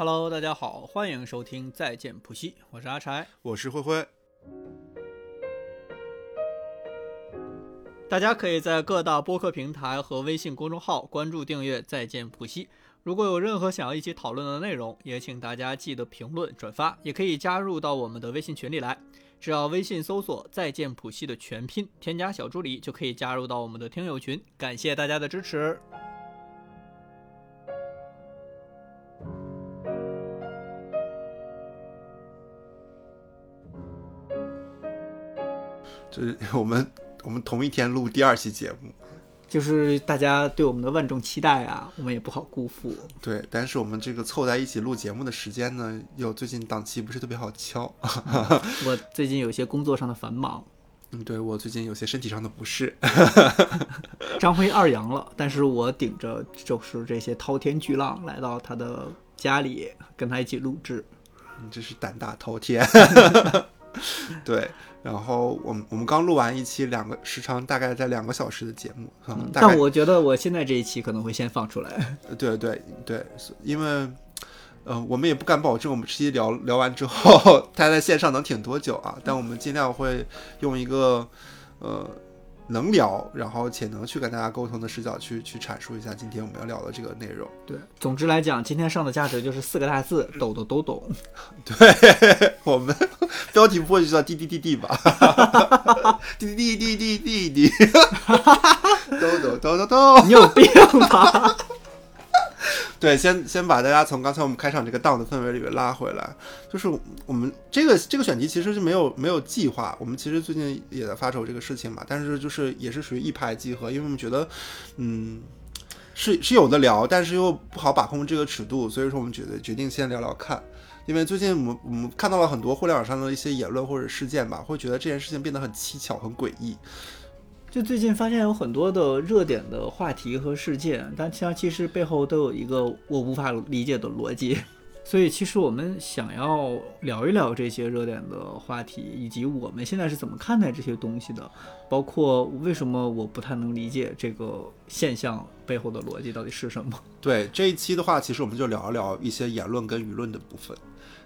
Hello，大家好，欢迎收听再见普西，我是阿柴，我是灰灰。大家可以在各大播客平台和微信公众号关注订阅再见普西。如果有任何想要一起讨论的内容，也请大家记得评论转发，也可以加入到我们的微信群里来。只要微信搜索“再见普西”的全拼，添加小助理就可以加入到我们的听友群。感谢大家的支持。是我们我们同一天录第二期节目，就是大家对我们的万众期待啊，我们也不好辜负。对，但是我们这个凑在一起录节目的时间呢，又最近档期不是特别好敲。我最近有些工作上的繁忙，嗯，对我最近有些身体上的不适。张辉二阳了，但是我顶着就是这些滔天巨浪来到他的家里，跟他一起录制。你这是胆大滔天。对，然后我们我们刚录完一期两个时长大概在两个小时的节目，嗯，但我觉得我现在这一期可能会先放出来。对对对，因为，呃，我们也不敢保证我们这期聊聊完之后，他在线上能挺多久啊，但我们尽量会用一个，呃。能聊，然后且能去跟大家沟通的视角去去阐述一下今天我们要聊的这个内容。对，总之来讲，今天上的价值就是四个大字：懂的都懂。对我们标题不会就叫滴滴滴滴吧？滴 滴滴滴滴滴滴，都懂都懂都。你有病吧？对，先先把大家从刚才我们开场这个 down 的氛围里面拉回来，就是我们这个这个选题其实是没有没有计划，我们其实最近也在发愁这个事情嘛，但是就是也是属于一拍即合，因为我们觉得，嗯，是是有的聊，但是又不好把控这个尺度，所以说我们觉得决定先聊聊看，因为最近我们我们看到了很多互联网上的一些言论或者事件吧，会觉得这件事情变得很蹊跷、很诡异。就最近发现有很多的热点的话题和事件，但其其实背后都有一个我无法理解的逻辑。所以其实我们想要聊一聊这些热点的话题，以及我们现在是怎么看待这些东西的，包括为什么我不太能理解这个现象背后的逻辑到底是什么。对这一期的话，其实我们就聊一聊一些言论跟舆论的部分。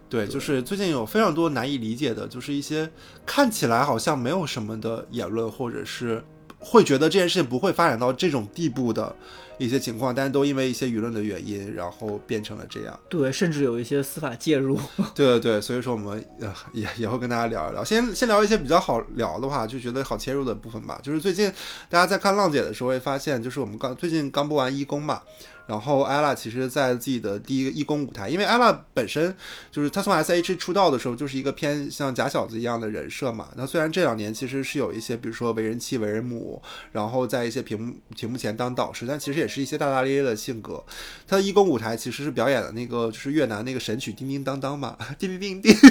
对，就是最近有非常多难以理解的，就是一些看起来好像没有什么的言论，或者是。会觉得这件事情不会发展到这种地步的一些情况，但是都因为一些舆论的原因，然后变成了这样。对，甚至有一些司法介入。对对对，所以说我们呃也也会跟大家聊一聊。先先聊一些比较好聊的话，就觉得好切入的部分吧。就是最近大家在看浪姐的时候会发现，就是我们刚最近刚播完一公嘛。然后 Ella 其实，在自己的第一个义工舞台，因为 Ella 本身就是她从 S H 出道的时候，就是一个偏像假小子一样的人设嘛。那虽然这两年其实是有一些，比如说为人妻、为人母，然后在一些屏幕屏幕前当导师，但其实也是一些大大咧咧的性格。她的义工舞台其实是表演的那个，就是越南那个神曲《叮叮当当》嘛，叮叮叮叮。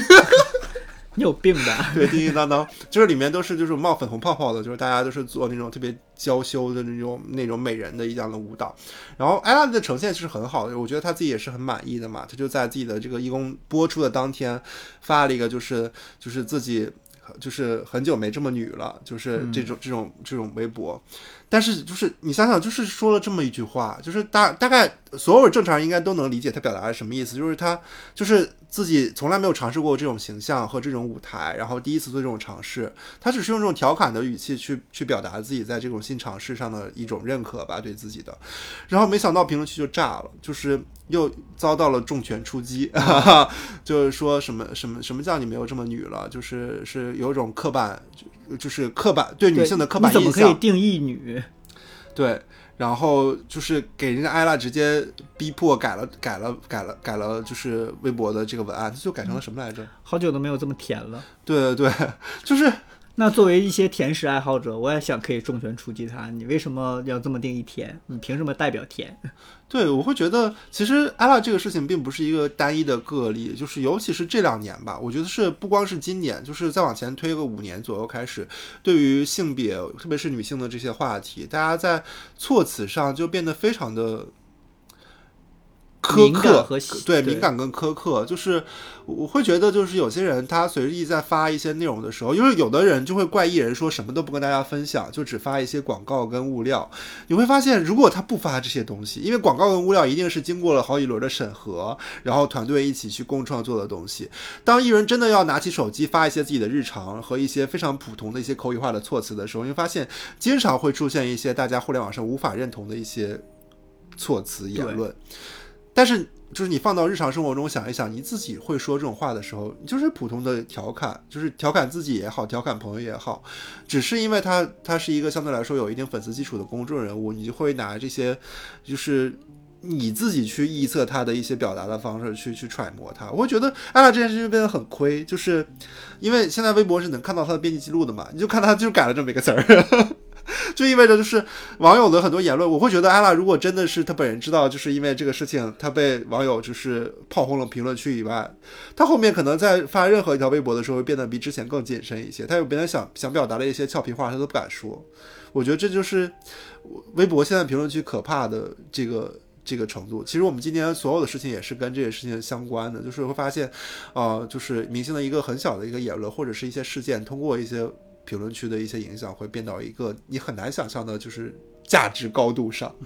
你 有病吧？对，叮叮当当，就是里面都是就是冒粉红泡泡的，就是大家都是做那种特别娇羞的那种那种美人的一样的舞蹈。然后艾拉的呈现是很好的，我觉得他自己也是很满意的嘛。他就在自己的这个义工播出的当天发了一个，就是就是自己就是很久没这么女了，就是这种这种这种微博。但是就是你想想，就是说了这么一句话，就是大大概所有正常人应该都能理解他表达的什么意思，就是他就是自己从来没有尝试过这种形象和这种舞台，然后第一次做这种尝试，他只是用这种调侃的语气去去表达自己在这种新尝试上的一种认可吧，对自己的。然后没想到评论区就炸了，就是又遭到了重拳出击，就是说什么什么什么叫你没有这么女了，就是是有一种刻板。就是刻板对女性的刻板印象，你怎么可以定义女？对，然后就是给人家艾拉直接逼迫改了，改了，改了，改了，就是微博的这个文案，就改成了什么来着？好久都没有这么甜了。对对对，就是。那作为一些甜食爱好者，我也想可以重拳出击他。你为什么要这么定义甜？你凭什么代表甜？对，我会觉得其实艾拉这个事情并不是一个单一的个例，就是尤其是这两年吧，我觉得是不光是今年，就是再往前推个五年左右开始，对于性别，特别是女性的这些话题，大家在措辞上就变得非常的。苛刻和对敏感跟苛刻，就是我会觉得，就是有些人他随意在发一些内容的时候，因为有的人就会怪艺人说什么都不跟大家分享，就只发一些广告跟物料。你会发现，如果他不发这些东西，因为广告跟物料一定是经过了好几轮的审核，然后团队一起去共创作的东西。当艺人真的要拿起手机发一些自己的日常和一些非常普通的一些口语化的措辞的时候，你会发现经常会出现一些大家互联网上无法认同的一些措辞言论。但是，就是你放到日常生活中想一想，你自己会说这种话的时候，就是普通的调侃，就是调侃自己也好，调侃朋友也好，只是因为他他是一个相对来说有一定粉丝基础的公众人物，你就会拿这些，就是你自己去臆测他的一些表达的方式去去揣摩他。我会觉得艾拉这件事情变得很亏，就是因为现在微博是能看到他的编辑记录的嘛，你就看他就改了这么一个词儿。就意味着就是网友的很多言论，我会觉得艾拉如果真的是他本人知道，就是因为这个事情他被网友就是炮轰了评论区以外，他后面可能在发任何一条微博的时候会变得比之前更谨慎一些，他有别人想想表达的一些俏皮话他都不敢说。我觉得这就是微博现在评论区可怕的这个这个程度。其实我们今天所有的事情也是跟这些事情相关的，就是会发现，呃，就是明星的一个很小的一个言论或者是一些事件，通过一些。评论区的一些影响会变到一个你很难想象的，就是价值高度上。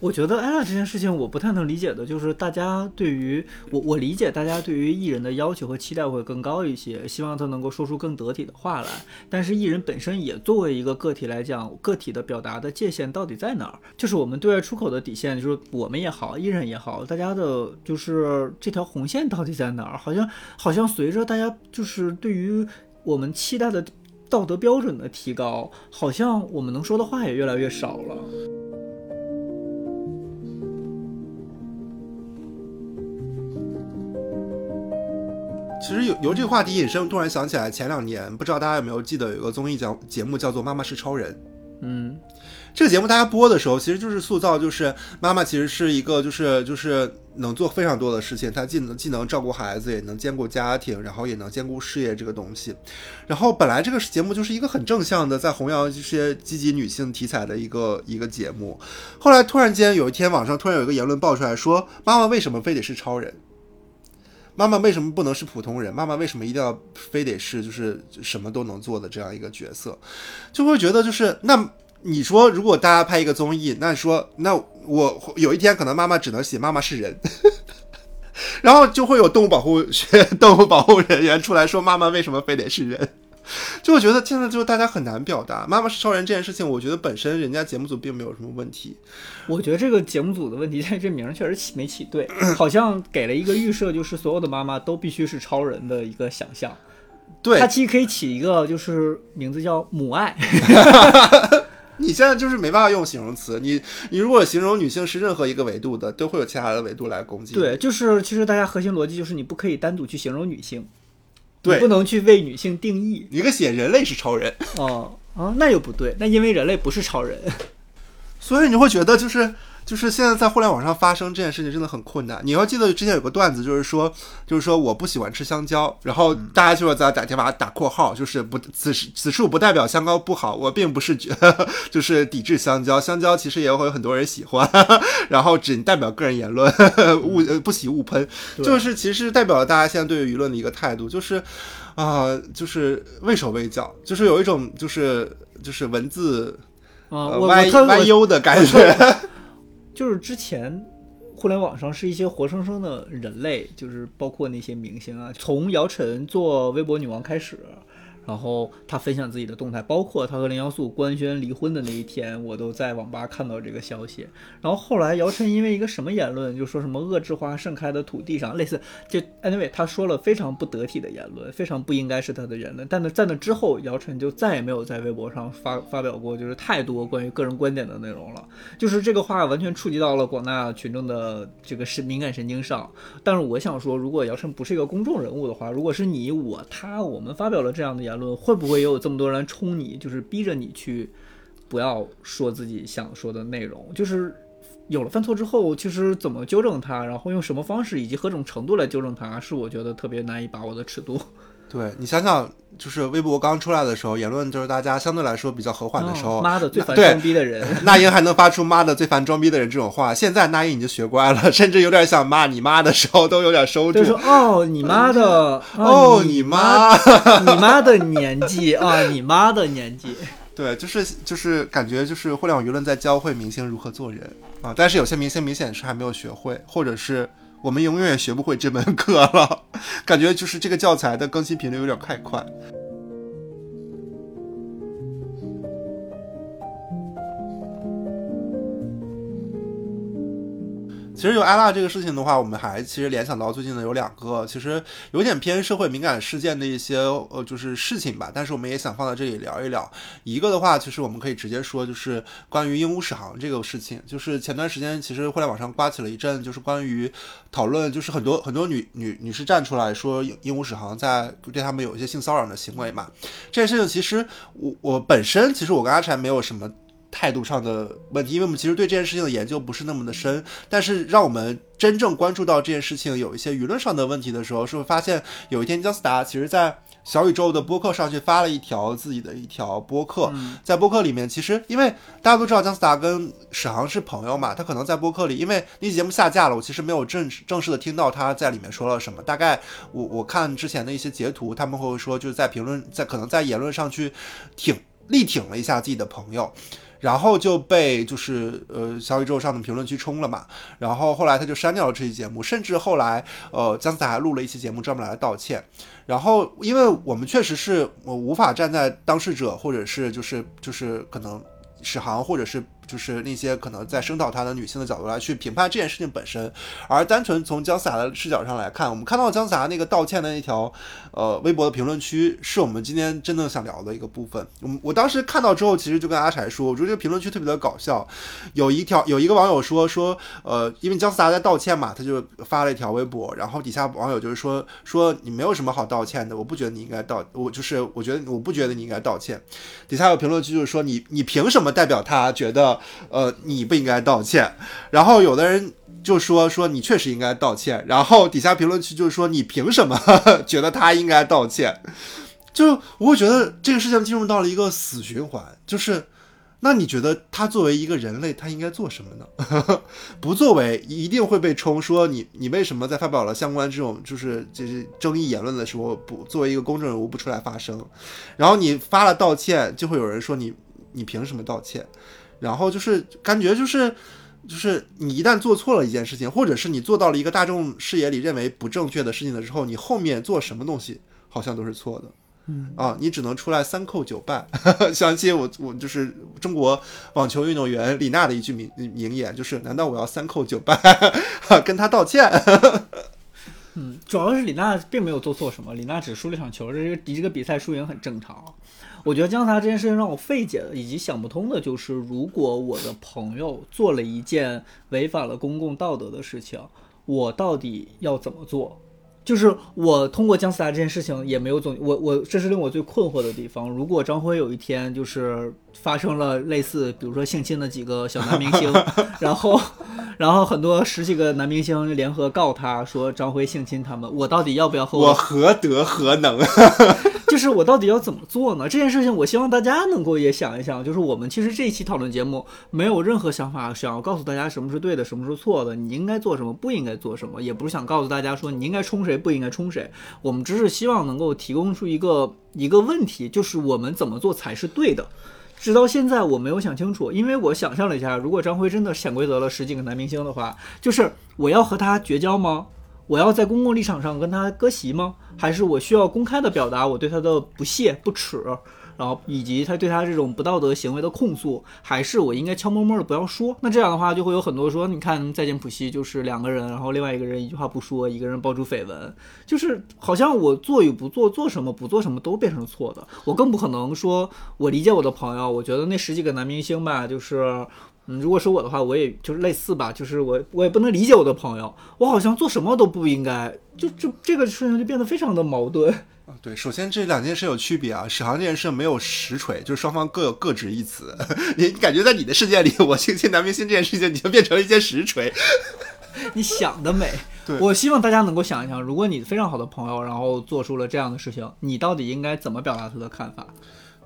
我觉得艾拉这件事情，我不太能理解的，就是大家对于我，我理解大家对于艺人的要求和期待会更高一些，希望他能够说出更得体的话来。但是艺人本身也作为一个个体来讲，个体的表达的界限到底在哪儿？就是我们对外出口的底线，就是我们也好，艺人也好，大家的就是这条红线到底在哪儿？好像好像随着大家就是对于我们期待的。道德标准的提高，好像我们能说的话也越来越少了。其实由由这个话题引申，突然想起来，前两年不知道大家有没有记得有一个综艺节节目叫做《妈妈是超人》。嗯，这个节目大家播的时候，其实就是塑造，就是妈妈其实是一个，就是就是。能做非常多的事情，她既能既能照顾孩子，也能兼顾家庭，然后也能兼顾事业这个东西。然后本来这个节目就是一个很正向的，在弘扬一些积极女性题材的一个一个节目。后来突然间有一天，网上突然有一个言论爆出来说：“妈妈为什么非得是超人？妈妈为什么不能是普通人？妈妈为什么一定要非得是就是什么都能做的这样一个角色？”就会觉得就是那。你说，如果大家拍一个综艺，那说那我有一天可能妈妈只能写妈妈是人，然后就会有动物保护学、动物保护人员出来说妈妈为什么非得是人？就我觉得现在就是大家很难表达妈妈是超人这件事情，我觉得本身人家节目组并没有什么问题。我觉得这个节目组的问题在这名确实起没起对，好像给了一个预设，就是所有的妈妈都必须是超人的一个想象。对，它其实可以起一个就是名字叫母爱。你现在就是没办法用形容词，你你如果形容女性是任何一个维度的，都会有其他的维度来攻击。对，就是其实大家核心逻辑就是你不可以单独去形容女性，对，不能去为女性定义。一个写人类是超人，哦哦，那又不对，那因为人类不是超人，所以你会觉得就是。就是现在在互联网上发生这件事情真的很困难。你要记得之前有个段子，就是说，就是说我不喜欢吃香蕉，然后大家就是在打电话打括号，就是不此此处不代表香蕉不好，我并不是觉 就是抵制香蕉，香蕉其实也会有很多人喜欢，然后仅代表个人言论，勿不喜勿喷，就是其实代表了大家现在对于舆论的一个态度，就是啊，就是畏手畏脚，就是有一种就是就是文字啊歪歪优的感觉。就是之前，互联网上是一些活生生的人类，就是包括那些明星啊，从姚晨做微博女王开始。然后他分享自己的动态，包括他和林瑶素官宣离婚的那一天，我都在网吧看到这个消息。然后后来姚晨因为一个什么言论，就说什么“恶之花盛开的土地上”，类似就 anyway，他说了非常不得体的言论，非常不应该是他的言论。但呢，在那之后，姚晨就再也没有在微博上发发表过就是太多关于个人观点的内容了。就是这个话完全触及到了广大群众的这个是敏感神经上。但是我想说，如果姚晨不是一个公众人物的话，如果是你我他，我们发表了这样的言。论会不会也有这么多人冲你，就是逼着你去不要说自己想说的内容？就是有了犯错之后，其实怎么纠正它，然后用什么方式以及何种程度来纠正它，是我觉得特别难以把握的尺度。对你想想，就是微博刚出来的时候，言论就是大家相对来说比较和缓的时候，哦妈的，最烦装逼的人。那英还能发出“妈的最烦装逼的人”这种话，现在那英已经学乖了，甚至有点想骂你妈的时候都有点收住就。说哦，你妈的，哦，你你妈！你妈的 年纪啊，你妈的年纪。对，就是就是感觉就是互联网舆论在教会明星如何做人啊，但是有些明星明显是还没有学会，或者是我们永远也学不会这门课了，感觉就是这个教材的更新频率有点太快。其实有艾拉这个事情的话，我们还其实联想到最近的有两个，其实有点偏社会敏感事件的一些呃就是事情吧，但是我们也想放在这里聊一聊。一个的话，其实我们可以直接说，就是关于鹦鹉史航这个事情，就是前段时间其实互联网上刮起了一阵，就是关于讨论，就是很多很多女女女士站出来说鹦鹦鹉史航在对他们有一些性骚扰的行为嘛。这件事情其实我我本身其实我跟阿柴没有什么。态度上的问题，因为我们其实对这件事情的研究不是那么的深，但是让我们真正关注到这件事情有一些舆论上的问题的时候，是会发现有一天姜思达其实在小宇宙的播客上去发了一条自己的一条播客，在播客里面，其实因为大家都知道姜思达跟史航是朋友嘛，他可能在播客里，因为那期节目下架了，我其实没有正正式的听到他在里面说了什么，大概我我看之前的一些截图，他们会说就是在评论在可能在言论上去挺力挺了一下自己的朋友。然后就被就是呃小宇宙上的评论区冲了嘛，然后后来他就删掉了这期节目，甚至后来呃姜思达还录了一期节目专门来道歉。然后因为我们确实是我无法站在当事者或者是就是就是可能史航或者是就是那些可能在声讨他的女性的角度来去评判这件事情本身，而单纯从姜思达的视角上来看，我们看到姜思达那个道歉的那条呃微博的评论区，是我们今天真正想聊的一个部分。我我当时看到之后，其实就跟阿柴说，我觉得这个评论区特别的搞笑。有一条有一个网友说说呃，因为姜思达在道歉嘛，他就发了一条微博，然后底下网友就是说说你没有什么好道歉的，我不觉得你应该道，我就是我觉得我不觉得你应该道歉。底下有评论区就是说你你凭什么代表他觉得呃你不应该道歉？然后有的人就说说你确实应该道歉，然后底下评论区就是说你凭什么 觉得他应该道歉？就我会觉得这个事情进入到了一个死循环，就是那你觉得他作为一个人类，他应该做什么呢？不作为，一定会被冲说你你为什么在发表了相关这种就是就是争议言论的时候，不作为一个公众人物不出来发声？然后你发了道歉，就会有人说你你凭什么道歉？然后就是感觉就是就是你一旦做错了一件事情，或者是你做到了一个大众视野里认为不正确的事情的时候，你后面做什么东西好像都是错的。嗯啊，你只能出来三叩九拜。相信我我就是中国网球运动员李娜的一句名名言，就是难道我要三叩九拜跟他道歉？嗯，主要是李娜并没有做错什么，李娜只输了一场球，这个这个比赛输赢很正常。我觉得姜思达这件事情让我费解的以及想不通的就是，如果我的朋友做了一件违反了公共道德的事情，我到底要怎么做？就是我通过姜思达这件事情也没有总我我这是令我最困惑的地方。如果张辉有一天就是发生了类似比如说性侵的几个小男明星，然后然后很多十几个男明星联合告他说张辉性侵他们，我到底要不要和我何德何能？就是我到底要怎么做呢？这件事情，我希望大家能够也想一想。就是我们其实这一期讨论节目没有任何想法，想要告诉大家什么是对的，什么是错的，你应该做什么，不应该做什么，也不是想告诉大家说你应该冲谁，不应该冲谁。我们只是希望能够提供出一个一个问题，就是我们怎么做才是对的。直到现在我没有想清楚，因为我想象了一下，如果张辉真的潜规则了十几个男明星的话，就是我要和他绝交吗？我要在公共立场上跟他割席吗？还是我需要公开的表达我对他的不屑、不耻，然后以及他对他这种不道德行为的控诉？还是我应该悄摸摸的不要说？那这样的话就会有很多说，你看再见普希就是两个人，然后另外一个人一句话不说，一个人爆出绯闻，就是好像我做与不做，做什么不做什么都变成错的。我更不可能说我理解我的朋友，我觉得那十几个男明星吧，就是。嗯，如果是我的话，我也就是类似吧，就是我我也不能理解我的朋友，我好像做什么都不应该，就就这个事情就变得非常的矛盾。啊，对，首先这两件事有区别啊，史航这件事没有实锤，就是双方各有各执一词。你你感觉在你的世界里，我性侵男明星这件事情，你就变成了一件实锤。你想得美，对我希望大家能够想一想，如果你非常好的朋友，然后做出了这样的事情，你到底应该怎么表达他的看法？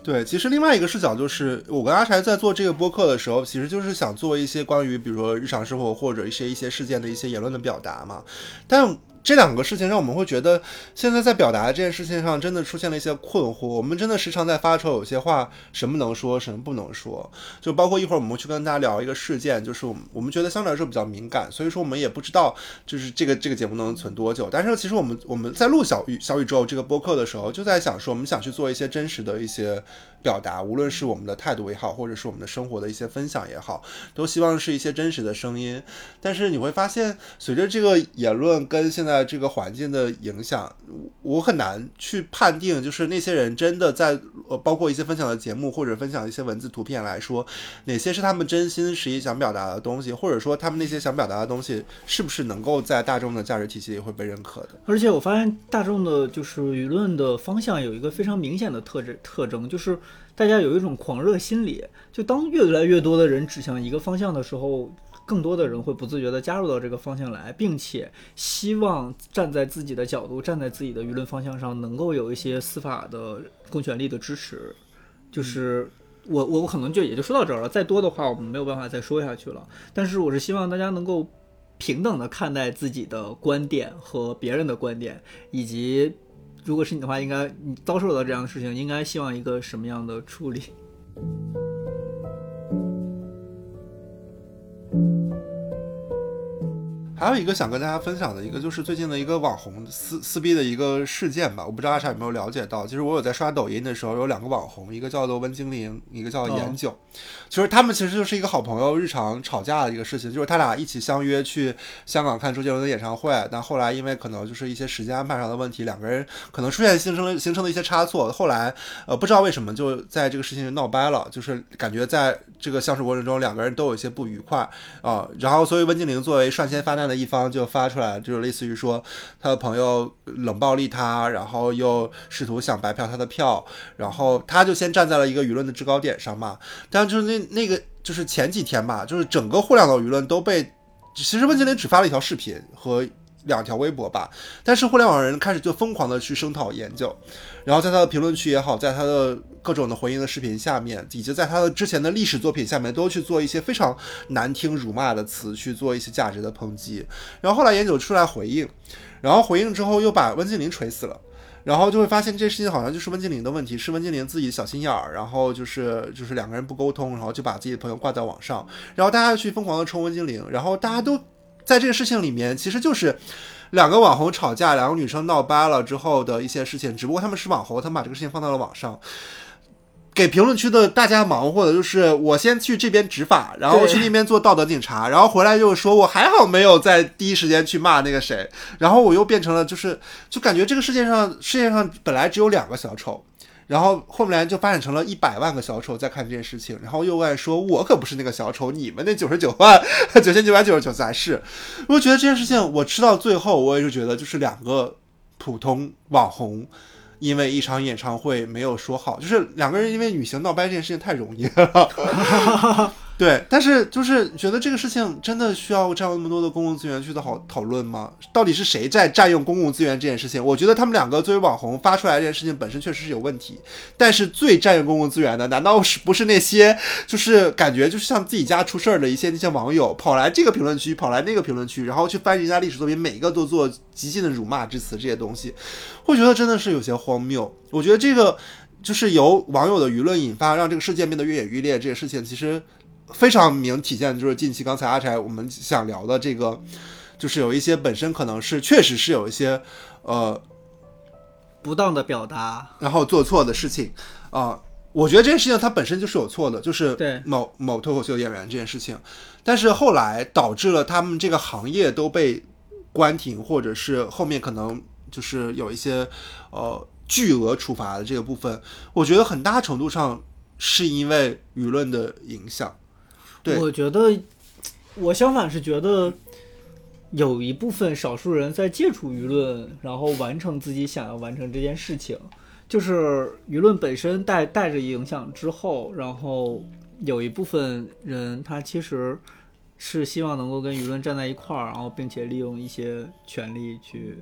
对，其实另外一个视角就是，我跟阿柴在做这个播客的时候，其实就是想做一些关于比如说日常生活或者一些一些事件的一些言论的表达嘛。但这两个事情让我们会觉得，现在在表达这件事情上真的出现了一些困惑。我们真的时常在发愁，有些话什么能说，什么不能说。就包括一会儿我们去跟大家聊一个事件，就是我们我们觉得相对来说比较敏感，所以说我们也不知道就是这个这个节目能存多久。但是其实我们我们在录小宇小宇宙这个播客的时候，就在想说，我们想去做一些真实的一些表达，无论是我们的态度也好，或者是我们的生活的一些分享也好，都希望是一些真实的声音。但是你会发现，随着这个言论跟现在这个环境的影响，我很难去判定，就是那些人真的在呃，包括一些分享的节目或者分享一些文字图片来说，哪些是他们真心实意想表达的东西，或者说他们那些想表达的东西，是不是能够在大众的价值体系里会被认可的？而且我发现大众的就是舆论的方向有一个非常明显的特质特征，就是大家有一种狂热心理，就当越来越多的人指向一个方向的时候。更多的人会不自觉地加入到这个方向来，并且希望站在自己的角度，站在自己的舆论方向上，能够有一些司法的公权力的支持。就是我我我可能就也就说到这儿了，再多的话我们没有办法再说下去了。但是我是希望大家能够平等的看待自己的观点和别人的观点，以及如果是你的话，应该你遭受到这样的事情，应该希望一个什么样的处理？还有一个想跟大家分享的一个，就是最近的一个网红撕撕逼的一个事件吧。我不知道阿傻有没有了解到，其实我有在刷抖音的时候，有两个网红，一个叫做温精灵，一个叫做颜九。其实他们其实就是一个好朋友，日常吵架的一个事情，就是他俩一起相约去香港看周杰伦的演唱会，但后来因为可能就是一些时间安排上的问题，两个人可能出现形成了形成了一些差错，后来呃不知道为什么就在这个事情闹掰了，就是感觉在这个相处过程中两个人都有一些不愉快啊、然后所以温精灵作为率先发难的一方就发出来，就是类似于说他的朋友冷暴力他，然后又试图想白嫖他的票，然后他就先站在了一个舆论的制高点上嘛。但就是那那个就是前几天吧，就是整个互联网舆论都被，其实温精灵只发了一条视频和两条微博吧，但是互联网人开始就疯狂的去声讨研究，然后在他的评论区也好，在他的各种的回应的视频下面，以及在他的之前的历史作品下面，都去做一些非常难听辱骂的词，去做一些价值的抨击。然后后来研究出来回应，然后回应之后又把温精灵锤死了。然后就会发现这事情好像就是温精灵的问题，是温精灵自己小心眼儿，然后就是就是两个人不沟通，然后就把自己的朋友挂在网上，然后大家去疯狂的冲温精灵，然后大家都在这个事情里面，其实就是两个网红吵架，两个女生闹掰了之后的一些事情，只不过他们是网红，他们把这个事情放到了网上。给评论区的大家忙活的就是我先去这边执法，然后去那边做道德警察，然后回来又说我还好没有在第一时间去骂那个谁，然后我又变成了就是就感觉这个世界上世界上本来只有两个小丑，然后后面就发展成了一百万个小丑在看这件事情，然后又外说我可不是那个小丑，你们那九十九万 九千九百九十九才是。我觉得这件事情我吃到最后，我也是觉得就是两个普通网红。因为一场演唱会没有说好，就是两个人因为旅行闹掰这件事情太容易了。对，但是就是觉得这个事情真的需要占用那么多的公共资源去讨讨论吗？到底是谁在占用公共资源这件事情？我觉得他们两个作为网红发出来这件事情本身确实是有问题，但是最占用公共资源的，难道是不是那些就是感觉就是像自己家出事儿的一些那些网友跑来这个评论区，跑来那个评论区，然后去翻人家历史作品，每一个都做极尽的辱骂之词这些东西，会觉得真的是有些荒谬。我觉得这个就是由网友的舆论引发，让这个事件变得愈演愈烈，这些事情其实。非常明体现的就是近期刚才阿柴我们想聊的这个，就是有一些本身可能是确实是有一些呃不当的表达，然后做错的事情。啊、我觉得这件事情它本身就是有错的，就是对。某某脱口秀演员这件事情，但是后来导致了他们这个行业都被关停，或者是后面可能就是有一些呃巨额处罚的这个部分，我觉得很大程度上是因为舆论的影响。我觉得我相反是觉得有一部分少数人在借助舆论，然后完成自己想要完成这件事情。就是舆论本身带带着影响之后，然后有一部分人他其实是希望能够跟舆论站在一块儿，然后并且利用一些权利去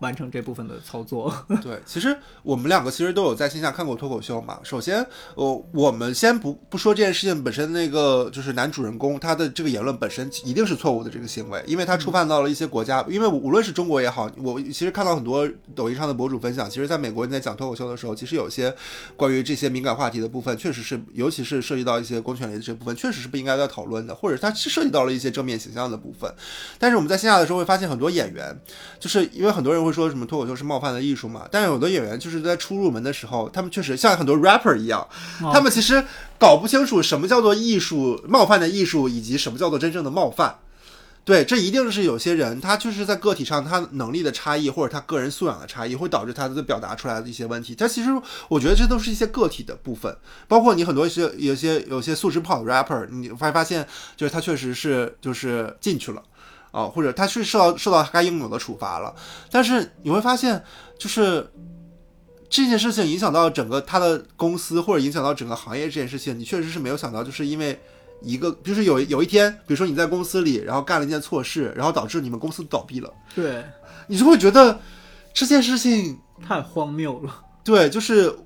完成这部分的操作。对，其实我们两个其实都有在线下看过脱口秀嘛。首先，呃，我们先不不说这件事情本身，那个就是男主人公他的这个言论本身一定是错误的这个行为，因为他触犯到了一些国家。因为无论是中国也好，我其实看到很多抖音上的博主分享，其实在美国你在讲脱口秀的时候，其实有些关于这些敏感话题的部分，确实是，尤其是涉及到一些公权力的这部分，确实是不应该在讨论的，或者它是涉及到了一些正面形象的部分。但是我们在线下的时候会发现，很多演员就是因为很多人会说什么脱口秀是冒犯的艺术嘛，但是有的演员就是在初入门的时候，他们确实像很多 rapper 一样，他们其实搞不清楚什么叫做艺术冒犯的艺术，以及什么叫做真正的冒犯。对，这一定是有些人他就是在个体上他能力的差异，或者他个人素养的差异，会导致他的表达出来的一些问题。他其实我觉得这都是一些个体的部分，包括你很多一些有些有些素质不好的 rapper，你发发现就是他确实是就是进去了。啊，或者他是受到受到该应有的处罚了，但是你会发现，就是这件事情影响到整个他的公司，或者影响到整个行业这件事情，你确实是没有想到，就是因为一个，就是有有一天，比如说你在公司里，然后干了一件错事，然后导致你们公司倒闭了，对你就会觉得这件事情太荒谬了。对，就是。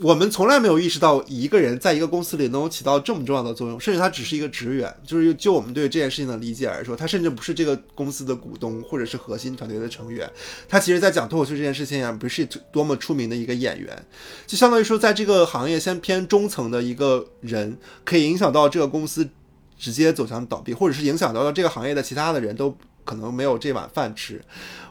我们从来没有意识到一个人在一个公司里能够起到这么重要的作用，甚至他只是一个职员。就是就我们对这件事情的理解来说，他甚至不是这个公司的股东或者是核心团队的成员。他其实，在讲脱口秀这件事情上，不是多么出名的一个演员，就相当于说，在这个行业先偏中层的一个人，可以影响到这个公司直接走向倒闭，或者是影响到这个行业的其他的人都可能没有这碗饭吃。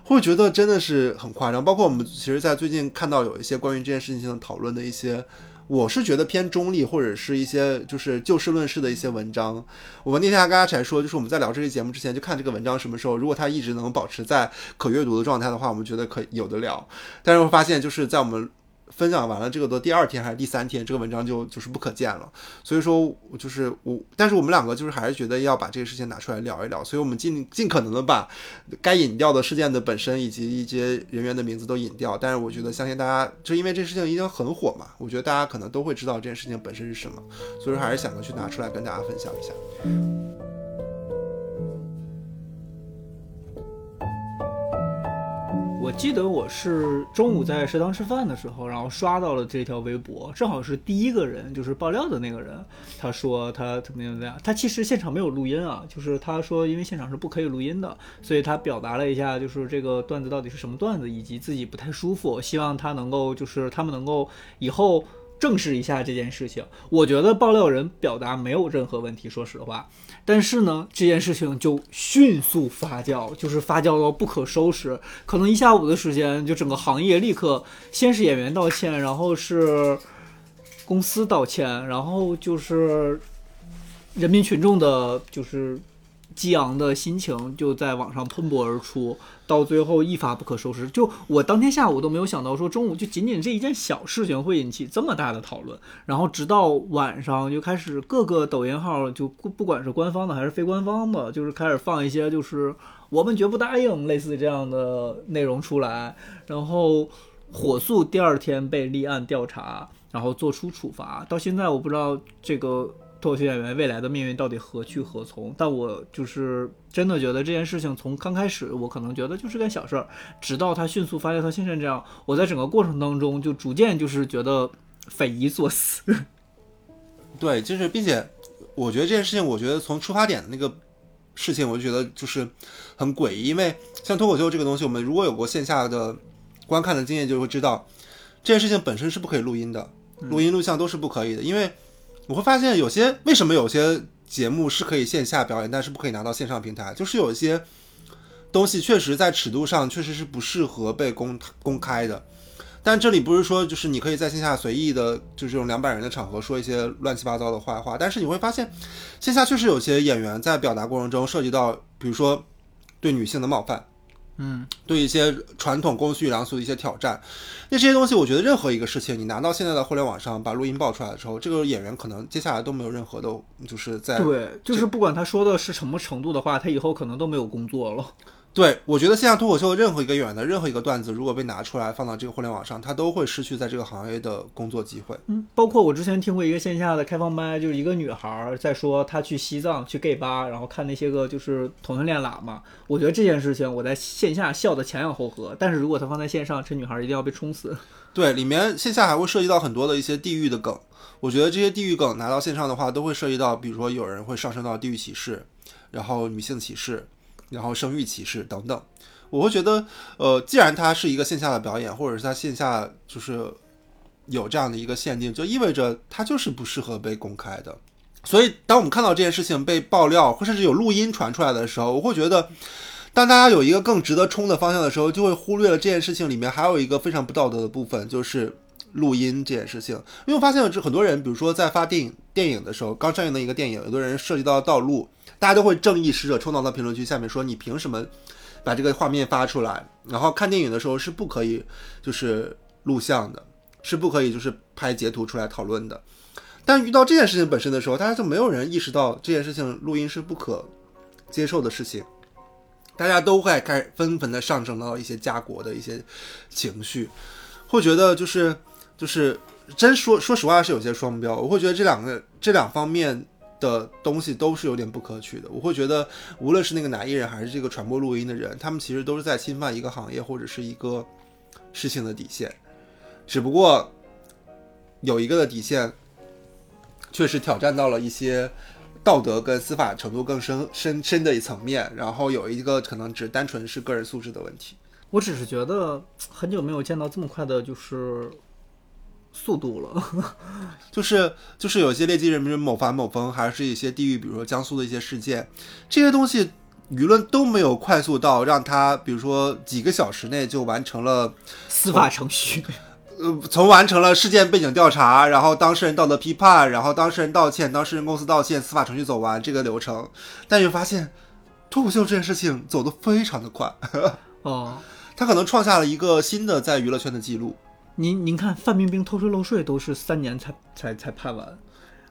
会觉得真的是很夸张，包括我们其实，在最近看到有一些关于这件事情的讨论的一些，我是觉得偏中立或者是一些就是就事论事的一些文章。我们那天还跟阿柴说，就是我们在聊这期节目之前就看这个文章什么时候，如果它一直能保持在可阅读的状态的话，我们觉得可有的聊。但是会发现就是在我们。分享完了这个的第二天还是第三天，这个文章就就是不可见了。所以说，就是我，但是我们两个就是还是觉得要把这个事情拿出来聊一聊。所以我们尽尽可能的把该隐掉的事件的本身以及一些人员的名字都隐掉。但是我觉得，相信大家就因为这事情已经很火嘛，我觉得大家可能都会知道这件事情本身是什么。所以说，还是想着去拿出来跟大家分享一下。我记得我是中午在食堂吃饭的时候，然后刷到了这条微博，正好是第一个人，就是爆料的那个人，他说他怎么样怎么样，他其实现场没有录音啊，就是他说因为现场是不可以录音的，所以他表达了一下就是这个段子到底是什么段子，以及自己不太舒服，希望他能够就是他们能够以后。正视一下这件事情，我觉得爆料人表达没有任何问题，说实话。但是呢，这件事情就迅速发酵，就是发酵到不可收拾。可能一下午的时间，就整个行业立刻先是演员道歉，然后是公司道歉，然后就是人民群众的，就是激昂的心情就在网上喷薄而出。到最后一发不可收拾，就我当天下午都没有想到，说中午就仅仅这一件小事情会引起这么大的讨论，然后直到晚上就开始各个抖音号就不管是官方的还是非官方的，就是开始放一些就是我们绝不答应类似这样的内容出来，然后火速第二天被立案调查，然后做出处罚，到现在我不知道这个。脱口秀演员未来的命运到底何去何从？但我就是真的觉得这件事情从刚开始，我可能觉得就是件小事儿，直到他迅速发酵到现在这样，我在整个过程当中就逐渐就是觉得匪夷所思。对，就是并且我觉得这件事情，我觉得从出发点的那个事情，我就觉得就是很诡异，因为像脱口秀这个东西，我们如果有过线下的观看的经验，就会知道这件事情本身是不可以录音的，录音录像都是不可以的，因为。我会发现有些为什么有些节目是可以线下表演，但是不可以拿到线上平台，就是有一些东西确实在尺度上确实是不适合被公公开的。但这里不是说就是你可以在线下随意的，就是这种两百人的场合说一些乱七八糟的坏话，但是你会发现线下确实有些演员在表达过程中涉及到，比如说对女性的冒犯。嗯，对一些传统公序良俗的一些挑战，那这些东西，我觉得任何一个事情，你拿到现在的互联网上把录音爆出来的时候，这个演员可能接下来都没有任何的，就是在对，就是不管他说的是什么程度的话，他以后可能都没有工作了。对，我觉得线下脱口秀任何一个演员的任何一个段子，如果被拿出来放到这个互联网上，他都会失去在这个行业的工作机会。嗯，包括我之前听过一个线下的开放麦，就是一个女孩儿在说她去西藏去 gay 吧，然后看那些个就是同性恋喇嘛。我觉得这件事情我在线下笑得前仰后合，但是如果她放在线上，这女孩儿一定要被冲死。对，里面线下还会涉及到很多的一些地域的梗。我觉得这些地域梗拿到线上的话，都会涉及到，比如说有人会上升到地域歧视，然后女性歧视，然后生育歧视等等。我会觉得，呃，既然它是一个线下的表演，或者是它线下就是有这样的一个限定，就意味着它就是不适合被公开的。所以，当我们看到这件事情被爆料，或甚至有录音传出来的时候，我会觉得，当大家有一个更值得冲的方向的时候，就会忽略了这件事情里面还有一个非常不道德的部分，就是录音这件事情。因为我发现，这很多人，比如说在发电影电影的时候，刚上映的一个电影，有的人涉及到盗录，大家都会正义使者冲到到评论区下面说：“你凭什么？”把这个画面发出来，然后看电影的时候是不可以就是录像的，是不可以就是拍截图出来讨论的。但遇到这件事情本身的时候，大家就没有人意识到这件事情录音是不可接受的事情，大家都会开纷纷的上升到一些家国的一些情绪，会觉得就是就是真说说实话是有些双标，我会觉得这两个这两方面。的东西都是有点不可取的，我会觉得，无论是那个男艺人还是这个传播录音的人，他们其实都是在侵犯一个行业或者是一个事情的底线，只不过有一个的底线，确实挑战到了一些道德跟司法程度更深深深的一层面，然后有一个可能只单纯是个人素质的问题。我只是觉得很久没有见到这么快的，就是。速度了，就是就是有些劣迹人民某凡某峰，还是一些地域，比如说江苏的一些事件，这些东西舆论都没有快速到让他，比如说几个小时内就完成了司法程序，呃，从完成了事件背景调查，然后当事人道德批判，然后当事人道歉，当事人公司道歉，司法程序走完这个流程，但又发现脱口秀这件事情走得非常的快，哦，他可能创下了一个新的在娱乐圈的记录。您您看范冰冰偷税漏税都是三年才才才判完，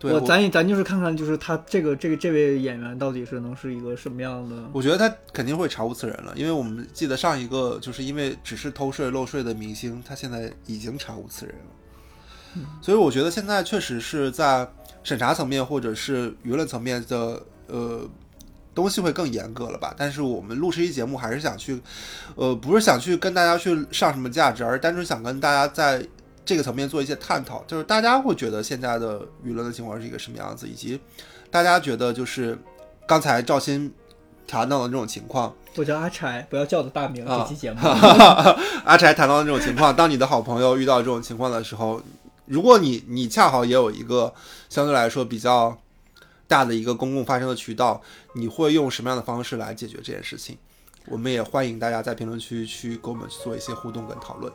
我咱也咱就是看看就是他这个这个这位演员到底是能是一个什么样的？我觉得他肯定会查无此人了，因为我们记得上一个就是因为只是偷税漏税的明星，他现在已经查无此人了，所以我觉得现在确实是在审查层面或者是舆论层面的呃。东西会更严格了吧？但是我们录这期节目还是想去，呃，不是想去跟大家去上什么价值，而是单纯想跟大家在这个层面做一些探讨，就是大家会觉得现在的舆论的情况是一个什么样子，以及大家觉得就是刚才赵鑫谈到的这种情况。我叫阿柴，不要叫我的大名。这期节目，阿柴谈到的这种情况，当你的好朋友遇到这种情况的时候，如果你你恰好也有一个相对来说比较。大的一个公共发声的渠道，你会用什么样的方式来解决这件事情？我们也欢迎大家在评论区去跟我们去做一些互动跟讨论。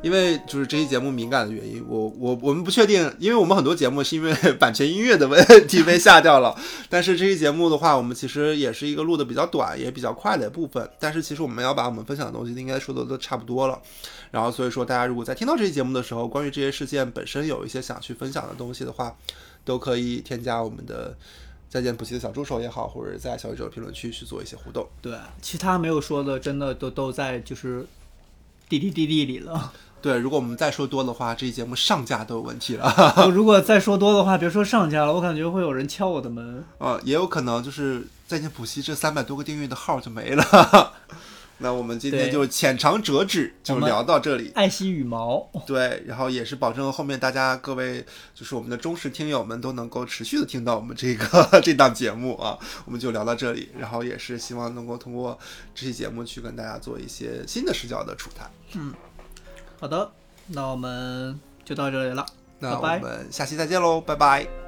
因为就是这期节目敏感的原因，我我我们不确定，因为我们很多节目是因为 版权音乐的问题被下掉了。但是这期节目的话，我们其实也是一个录的比较短也比较快的部分。但是其实我们要把我们分享的东西应该说的都差不多了。然后所以说，大家如果在听到这期节目的时候，关于这些事件本身有一些想去分享的东西的话，都可以添加我们的再见补习的小助手也好，或者在小宇宙评论区去做一些互动。对，其他没有说的，真的都都在就是滴滴滴滴里了。对，如果我们再说多的话，这期节目上架都有问题了。如果再说多的话，别说上架了，我感觉会有人敲我的门。呃，也有可能就是在线补习这三百多个订阅的号就没了。那我们今天就浅尝辄止，就聊到这里。爱惜羽毛。对，然后也是保证后面大家各位就是我们的忠实听友们都能够持续的听到我们这个这档节目啊。我们就聊到这里，然后也是希望能够通过这期节目去跟大家做一些新的视角的触谈。嗯。好的，那我们就到这里了，那我们下期再见喽，拜拜。